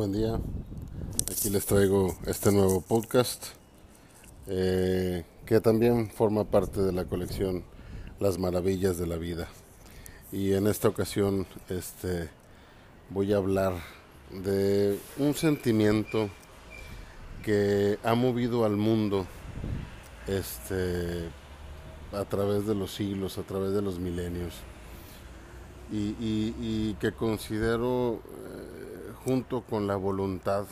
Buen día. Aquí les traigo este nuevo podcast eh, que también forma parte de la colección Las Maravillas de la Vida. Y en esta ocasión este, voy a hablar de un sentimiento que ha movido al mundo este, a través de los siglos, a través de los milenios. Y, que considero eh, junto con la voluntad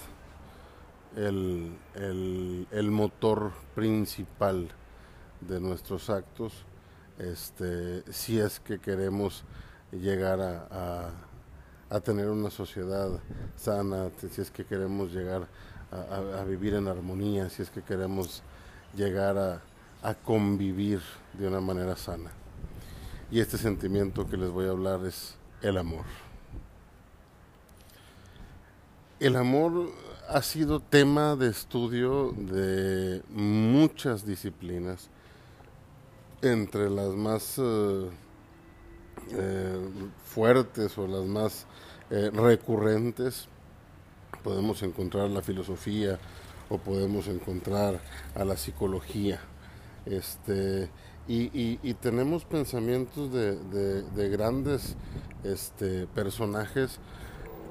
el, motor principal de nuestros actos, este, si es que queremos llegar a, tener una sociedad sana, si es que queremos llegar a, vivir en armonía, si es que queremos llegar a convivir de una manera sana. Y este sentimiento que les voy a hablar es el amor. El amor ha sido tema de estudio de muchas disciplinas, entre las más eh, eh, fuertes o las más eh, recurrentes. Podemos encontrar la filosofía o podemos encontrar a la psicología. Este, y, tenemos pensamientos de, grandes este, personajes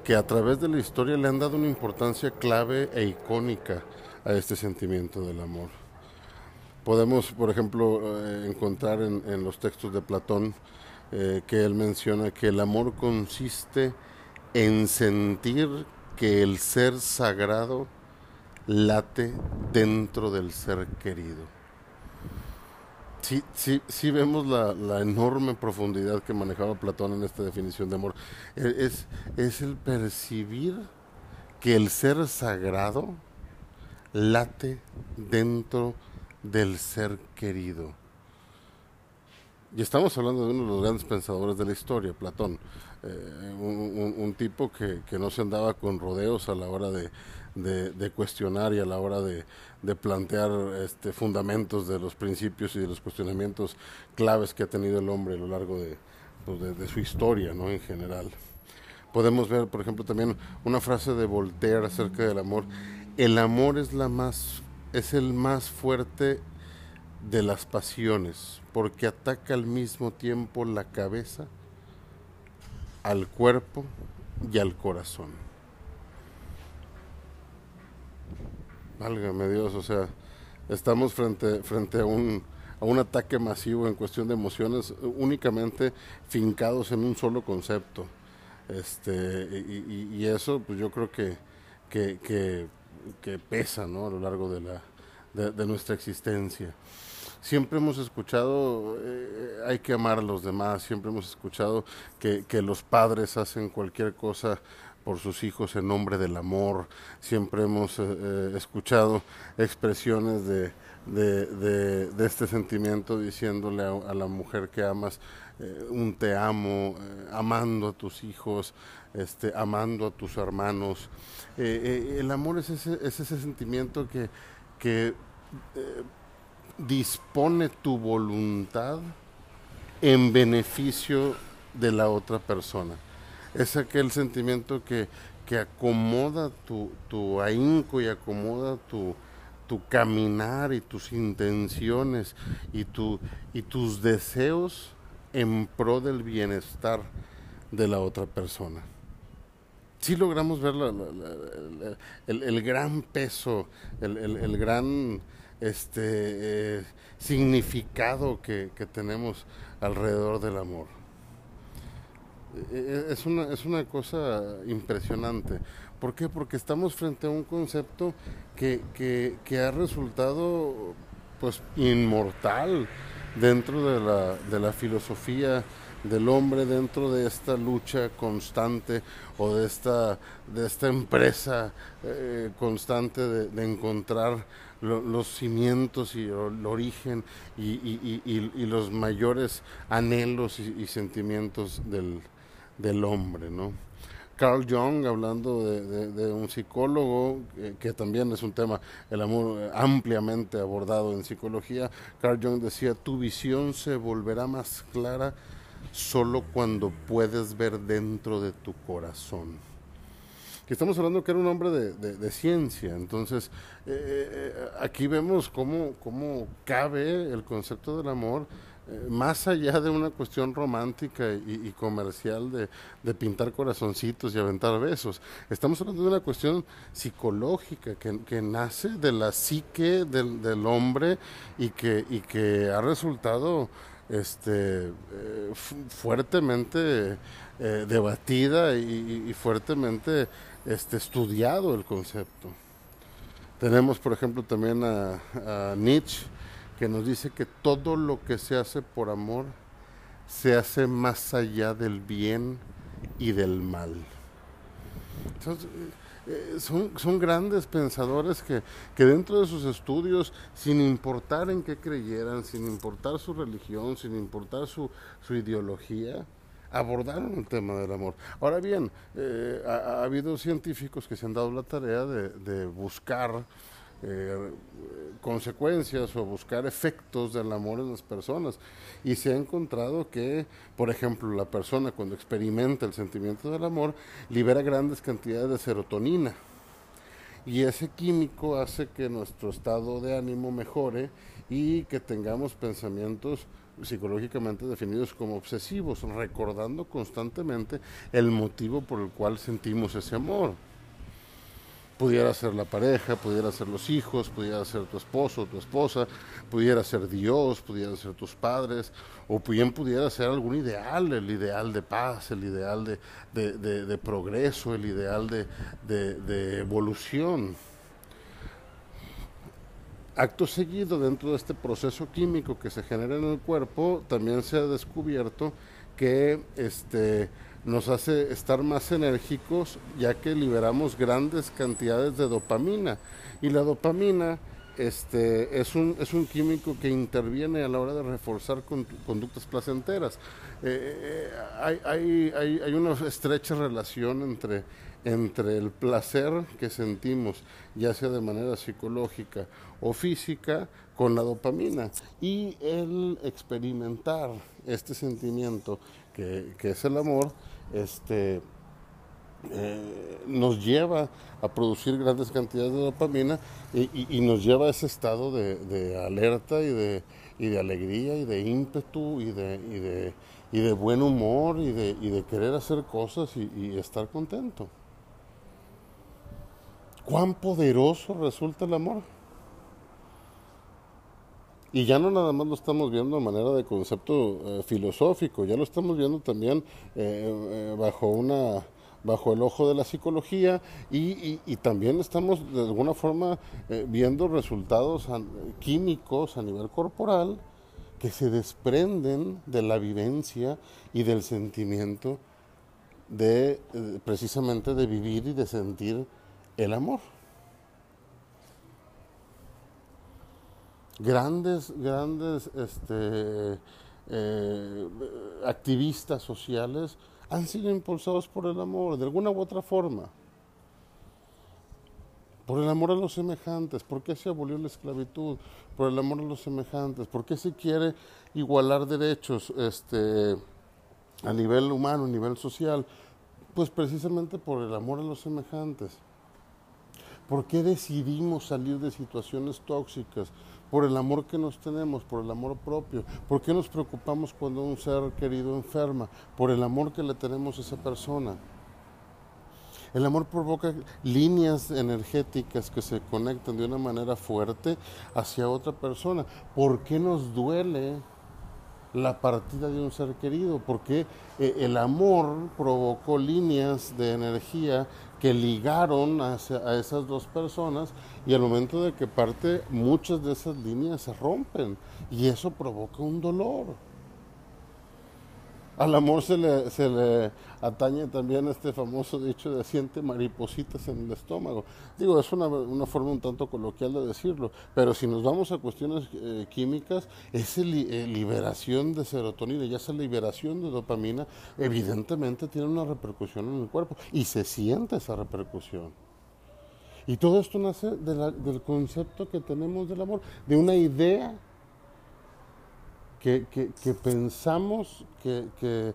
que a través de la historia le han dado una importancia clave e icónica a este sentimiento del amor. Podemos, por ejemplo, eh, encontrar en, los textos de Platón eh, que él menciona que el amor consiste en sentir que el ser sagrado late dentro del ser querido sí, sí, sí vemos la, enorme profundidad que manejaba Platón en esta definición de amor. E, es, es el percibir que el ser sagrado late dentro del ser querido. Y estamos hablando de uno de los grandes pensadores de la historia, Platón, eh, un, tipo que, que, no se andaba con rodeos a la hora de, de, cuestionar y a la hora de, plantear este, fundamentos de los principios y de los cuestionamientos claves que ha tenido el hombre a lo largo de, pues, de, su historia ¿no? en general. Podemos ver, por ejemplo, también una frase de Voltaire acerca del amor. El amor es, la más, es el más fuerte de las pasiones, porque ataca al mismo tiempo la cabeza, al cuerpo y al corazón. Válgame Dios, o sea, estamos frente, frente a un, a un ataque masivo en cuestión de emociones únicamente fincados en un solo concepto. Este, y, eso, pues yo creo que, que, pesa ¿no? a lo largo de, la, de, nuestra existencia. Siempre hemos escuchado, eh, hay que amar a los demás, siempre hemos escuchado que, que los padres hacen cualquier cosa por sus hijos en nombre del amor. Siempre hemos eh, eh, escuchado expresiones de, este sentimiento diciéndole a, la mujer que amas eh, un te amo, amando a tus hijos, este, amando a tus hermanos. el amor es ese, es ese sentimiento que dispone tu voluntad en beneficio de la otra persona es aquel sentimiento que, que acomoda tu, tu ahínco y acomoda tu, tu caminar y tus intenciones y, tu, y tus deseos en pro del bienestar de la otra persona. Si logramos ver el, gran peso, el, gran este, eh, significado que tenemos alrededor del amor. Eh, es una, es una cosa impresionante. ¿Por qué? Porque estamos frente a un concepto que, que, ha resultado pues inmortal dentro de la, de la filosofía del hombre dentro de esta lucha constante o de esta, de esta empresa eh, constante de, encontrar los cimientos y el origen y, y, los mayores anhelos y sentimientos del, del hombre, ¿no? Carl Jung, hablando de, un psicólogo, que también es un tema, el amor eh, ampliamente abordado en psicología, Carl Jung decía, tu visión se volverá más clara solo cuando puedes ver dentro de tu corazón. que estamos hablando que era un hombre de, ciencia. Entonces, eh, eh, aquí vemos cómo, cómo cabe el concepto del amor eh, más allá de una cuestión romántica y, comercial de, pintar corazoncitos y aventar besos. Estamos hablando de una cuestión psicológica que, nace de la psique del, hombre y que, ha resultado este, fuertemente debatida y, fuertemente este, estudiado el concepto. Tenemos, por ejemplo, también a, Nietzsche, que nos dice que todo lo que se hace por amor se hace más allá del bien y del mal. Eh, son, son, grandes pensadores que, que, dentro de sus estudios, sin importar en qué creyeran, sin importar su religión, sin importar su, su ideología, abordaron el tema del amor. Ahora bien, eh, ha, habido científicos que se han dado la tarea de, buscar eh, consecuencias o buscar efectos del amor en las personas y se ha encontrado que, por ejemplo, la persona cuando experimenta el sentimiento del amor libera grandes cantidades de serotonina y ese químico hace que nuestro estado de ánimo mejore y que tengamos pensamientos psicológicamente definidos como obsesivos, recordando constantemente el motivo por el cual sentimos ese amor. Pudiera ser la pareja, pudiera ser los hijos, pudiera ser tu esposo, tu esposa, pudiera ser Dios, pudiera ser tus padres, o bien pudiera ser algún ideal, el ideal de paz, el ideal de, progreso, el ideal de evolución. Acto seguido, dentro de este proceso químico que se genera en el cuerpo, también se ha descubierto que este, nos hace estar más enérgicos ya que liberamos grandes cantidades de dopamina. Y la dopamina este, es, un, es un químico que interviene a la hora de reforzar conductas placenteras. Eh, eh, hay, hay, hay una estrecha relación entre entre el placer que sentimos, ya sea de manera psicológica o física, con la dopamina y el experimentar este sentimiento que, es el amor, este, eh, nos lleva a producir grandes cantidades de dopamina y, nos lleva a ese estado de, alerta y de, y de alegría y de ímpetu y de, de, de buen humor y de querer hacer cosas y estar contento cuán poderoso resulta el amor. Y ya no nada más lo estamos viendo de manera de concepto eh, filosófico, ya lo estamos viendo también eh, eh, bajo una bajo el ojo de la psicología y, y, también estamos de alguna forma viendo resultados químicos a nivel corporal que se desprenden de la vivencia y del sentimiento de precisamente de vivir y de sentir el amor. Grandes, grandes este, eh, activistas sociales han sido impulsados por el amor, de alguna u otra forma. Por el amor a los semejantes. ¿Por qué se abolió la esclavitud? Por el amor a los semejantes. ¿Por qué se quiere igualar derechos este, a nivel humano, a nivel social? Pues precisamente por el amor a los semejantes. ¿Por qué decidimos salir de situaciones tóxicas? Por el amor que nos tenemos, por el amor propio. ¿Por qué nos preocupamos cuando un ser querido enferma? Por el amor que le tenemos a esa persona. El amor provoca líneas energéticas que se conectan de una manera fuerte hacia otra persona. ¿Por qué nos duele la partida de un ser querido? Porque eh, el amor provocó líneas de energía que ligaron a, esas dos personas y al momento de que parte muchas de esas líneas se rompen y eso provoca un dolor. Al amor se le, se le atañe también este famoso dicho de siente maripositas en el estómago. Digo, es una, una forma un tanto coloquial de decirlo, pero si nos vamos a cuestiones eh, químicas, esa eh, liberación de serotonina y esa liberación de dopamina evidentemente tiene una repercusión en el cuerpo y se siente esa repercusión. Y todo esto nace del concepto que tenemos del amor, de una idea que, pensamos, que,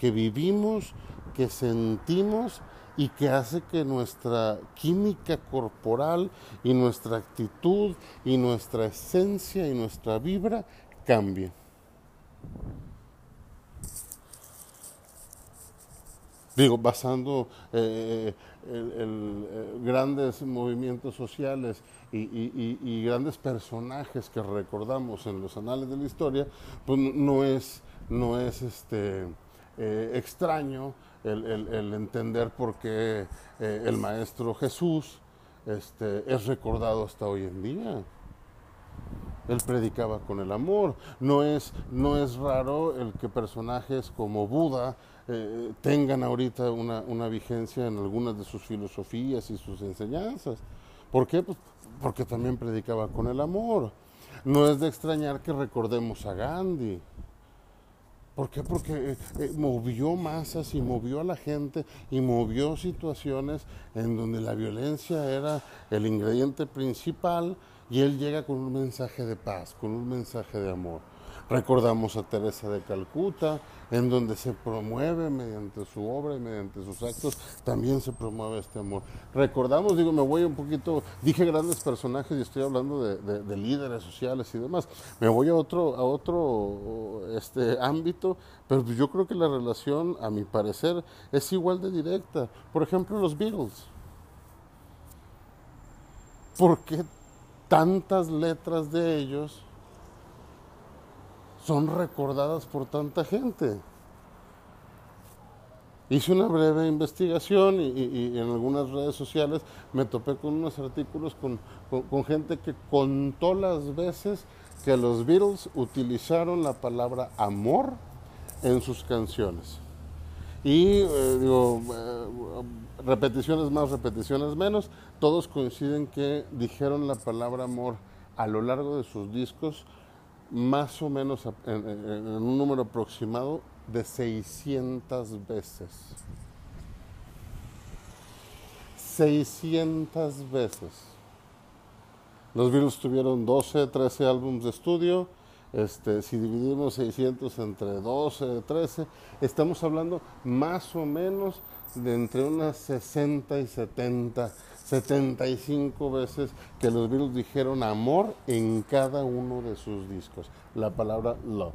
vivimos, que sentimos y que hace que nuestra química corporal y nuestra actitud y nuestra esencia y nuestra vibra cambie. Digo, basando eh, el, grandes movimientos sociales y, grandes personajes que recordamos en los anales de la historia, pues no es, no es este, eh, extraño el, entender por qué eh, el Maestro Jesús este, es recordado hasta hoy en día. Él predicaba con el amor. No es, no es raro el que personajes como Buda eh, tengan ahorita una, una, vigencia en algunas de sus filosofías y sus enseñanzas. ¿Por qué? Pues porque también predicaba con el amor. No es de extrañar que recordemos a Gandhi. ¿Por qué? Porque eh, eh, movió masas y movió a la gente y movió situaciones en donde la violencia era el ingrediente principal y él llega con un mensaje de paz, con un mensaje de amor. Recordamos a Teresa de Calcuta, en donde se promueve mediante su obra y mediante sus actos, también se promueve este amor. Recordamos, digo, me voy un poquito, dije grandes personajes y estoy hablando de, líderes sociales y demás, me voy a otro, a otro este, ámbito, pero yo creo que la relación, a mi parecer, es igual de directa. Por ejemplo, los Beatles. ¿Por qué tantas letras de ellos son recordadas por tanta gente. Hice una breve investigación y, en algunas redes sociales me topé con unos artículos con, gente que contó las veces que los Beatles utilizaron la palabra amor en sus canciones. Y eh, digo, eh, repeticiones más, repeticiones menos, todos coinciden que dijeron la palabra amor a lo largo de sus discos más o menos en, un número aproximado de 600 veces. 600 veces. Los Beatles tuvieron 12, 13 álbumes de estudio. Este, si dividimos 600 entre 12, 13, estamos hablando más o menos de entre unas 60 y 70 75 veces que los Beatles dijeron amor en cada uno de sus discos, la palabra love.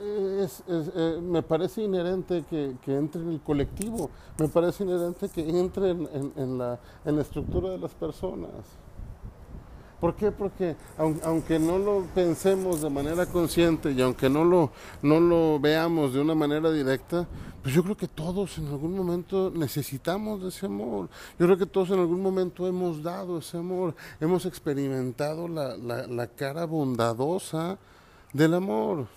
Eh, me parece inherente que, entre en el colectivo, me parece inherente que entre en, la, en la estructura de las personas. ¿Por qué? Porque aunque no lo pensemos de manera consciente y aunque no lo, no lo veamos de una manera directa, pues yo creo que todos en algún momento necesitamos de ese amor. Yo creo que todos en algún momento hemos dado ese amor, hemos experimentado la, la, la cara bondadosa del amor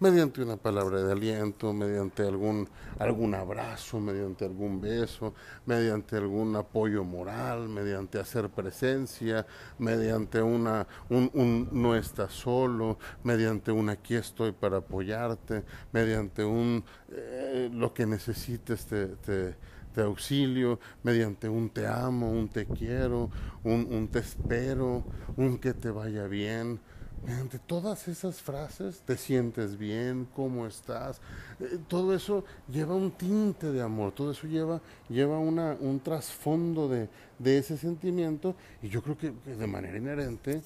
mediante una palabra de aliento, mediante algún, algún abrazo, mediante algún beso, mediante algún apoyo moral, mediante hacer presencia, mediante una, un, no estás solo, mediante un aquí estoy para apoyarte, mediante un eh, lo que necesites te, te auxilio mediante un te amo, un te quiero, un, un, te espero, un que te vaya bien, Mediante todas esas frases, te sientes bien, cómo estás, eh, todo eso lleva un tinte de amor, todo eso lleva, lleva una, un trasfondo de, de ese sentimiento y yo creo que, de manera inherente,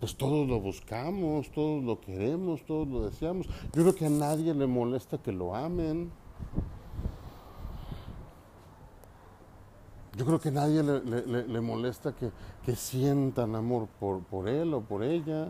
pues todos lo buscamos, todos lo queremos, todos lo deseamos. Yo creo que a nadie le molesta que lo amen. Yo creo que nadie le, molesta que, que, sientan amor por, por él o por ella.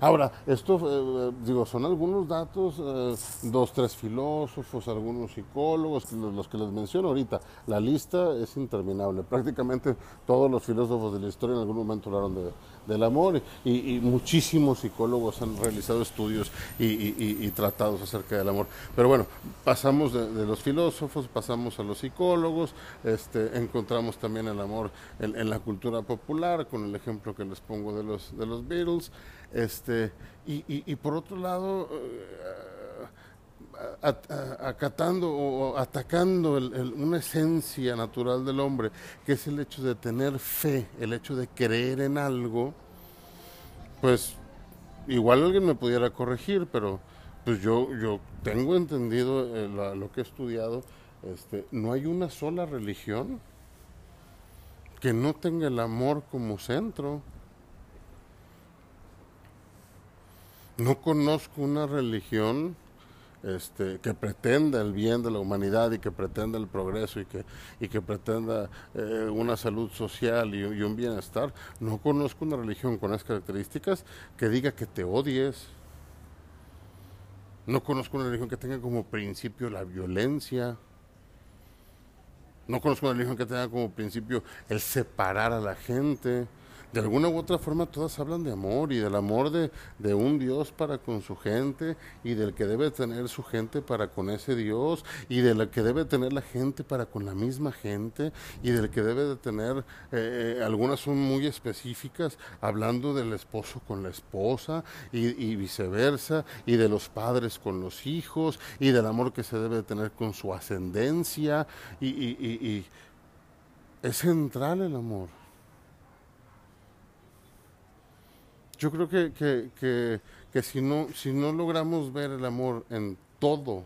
Ahora, esto, eh, digo, son algunos datos, eh, dos, tres filósofos, algunos psicólogos, los, que les menciono ahorita. La lista es interminable. Prácticamente todos los filósofos de la historia en algún momento hablaron de, del amor y, muchísimos psicólogos han realizado estudios y, tratados acerca del amor. Pero bueno, pasamos de, los filósofos, pasamos a los psicólogos, este, encontramos también el amor en, la cultura popular, con el ejemplo que les pongo de los, de los Beatles. Este, y, y, por otro lado, acatando o atacando una esencia natural del hombre, que es el hecho de tener fe, el hecho de creer en algo, pues igual alguien me pudiera corregir, pero pues yo, yo tengo entendido eh, lo que he estudiado, este, no hay una sola religión que no tenga el amor como centro. No conozco una religión este, que pretenda el bien de la humanidad y que pretenda el progreso y que, y que pretenda eh, una salud social y, y, un bienestar. No conozco una religión con esas características que diga que te odies. No conozco una religión que tenga como principio la violencia. No conozco una religión que tenga como principio el separar a la gente de alguna u otra forma todas hablan de amor y del amor de, de, un Dios para con su gente y del que debe tener su gente para con ese Dios y del que debe tener la gente para con la misma gente y del que debe de tener, eh, eh algunas son muy específicas, hablando del esposo con la esposa y, y, viceversa y de los padres con los hijos y del amor que se debe de tener con su ascendencia y, y, y es central el amor. Yo creo que, que, que, que, si, no, si no logramos ver el amor en todo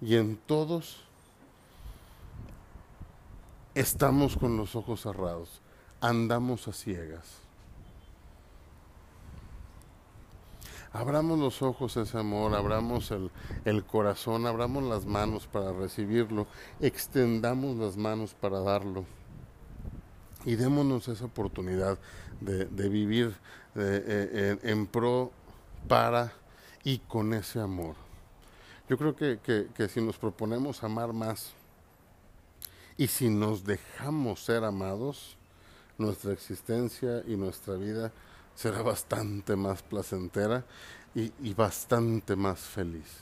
y en todos, estamos con los ojos cerrados, andamos a ciegas. Abramos los ojos a ese amor, abramos el, el, corazón, abramos las manos para recibirlo, extendamos las manos para darlo y démonos esa oportunidad de, vivir eh, en, en, pro, para y con ese amor. Yo creo que, que, si nos proponemos amar más y si nos dejamos ser amados, nuestra existencia y nuestra vida será bastante más placentera y, bastante más feliz.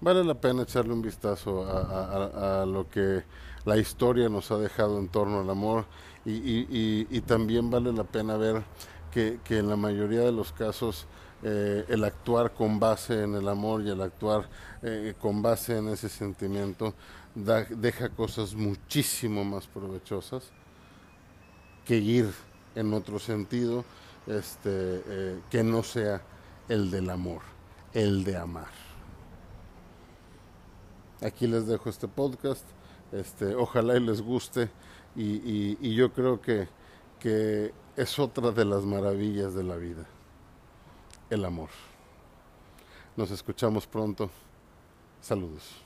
Vale la pena echarle un vistazo a, lo que la historia nos ha dejado en torno al amor y, también vale la pena ver que, en la mayoría de los casos eh, el actuar con base en el amor y el actuar eh, con base en ese sentimiento deja cosas muchísimo más provechosas que ir en otro sentido este, eh, que no sea el del amor, el de amar. Aquí les dejo este podcast. Este, ojalá y les guste y, yo creo que es otra de las maravillas de la vida, el amor. Nos escuchamos pronto. Saludos.